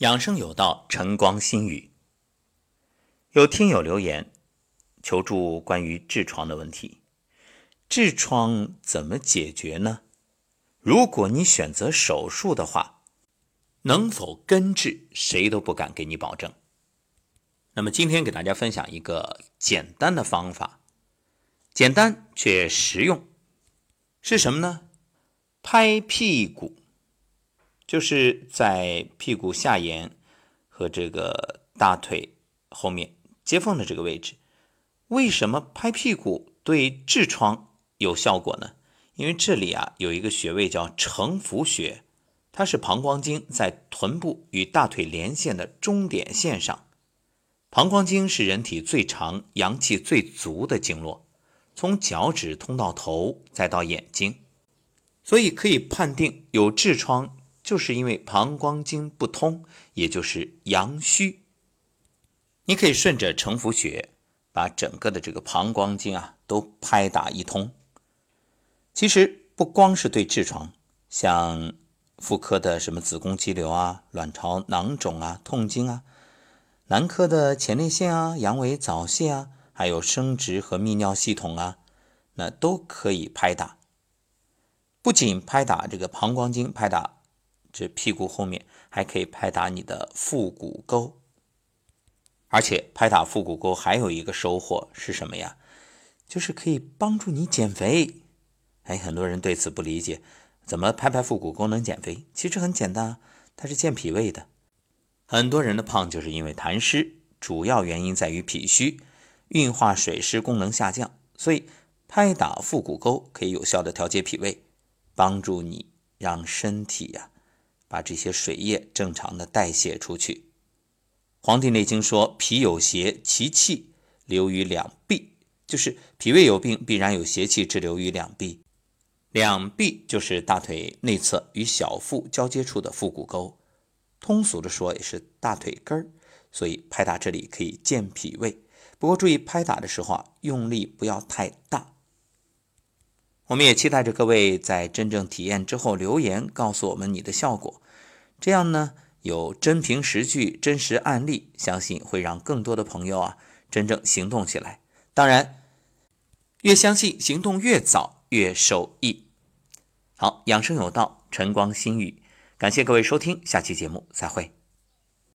养生有道，晨光心语。有听友留言求助关于痔疮的问题，痔疮怎么解决呢？如果你选择手术的话，能否根治，谁都不敢给你保证。那么今天给大家分享一个简单的方法，简单却实用，是什么呢？拍屁股。就是在屁股下沿和这个大腿后面接缝的这个位置，为什么拍屁股对痔疮有效果呢？因为这里啊有一个穴位叫承浮穴，它是膀胱经在臀部与大腿连线的中点线上。膀胱经是人体最长、阳气最足的经络，从脚趾通到头，再到眼睛，所以可以判定有痔疮。就是因为膀胱经不通，也就是阳虚。你可以顺着承浮穴，把整个的这个膀胱经啊都拍打一通。其实不光是对痔疮，像妇科的什么子宫肌瘤啊、卵巢囊肿啊、痛经啊，男科的前列腺啊、阳痿早泄啊，还有生殖和泌尿系统啊，那都可以拍打。不仅拍打这个膀胱经，拍打。这屁股后面还可以拍打你的腹股沟，而且拍打腹股沟还有一个收获是什么呀？就是可以帮助你减肥。哎，很多人对此不理解，怎么拍拍腹股沟能减肥？其实很简单，它是健脾胃的。很多人的胖就是因为痰湿，主要原因在于脾虚，运化水湿功能下降，所以拍打腹股沟可以有效的调节脾胃，帮助你让身体呀。把这些水液正常的代谢出去。《黄帝内经》说：“脾有邪，其气流于两臂。”就是脾胃有病，必然有邪气滞留于两臂。两臂就是大腿内侧与小腹交接处的腹股沟，通俗的说也是大腿根儿。所以拍打这里可以健脾胃。不过注意拍打的时候啊，用力不要太大。我们也期待着各位在真正体验之后留言，告诉我们你的效果。这样呢，有真凭实据、真实案例，相信会让更多的朋友啊真正行动起来。当然，越相信，行动越早，越受益。好，养生有道，晨光新语，感谢各位收听，下期节目再会。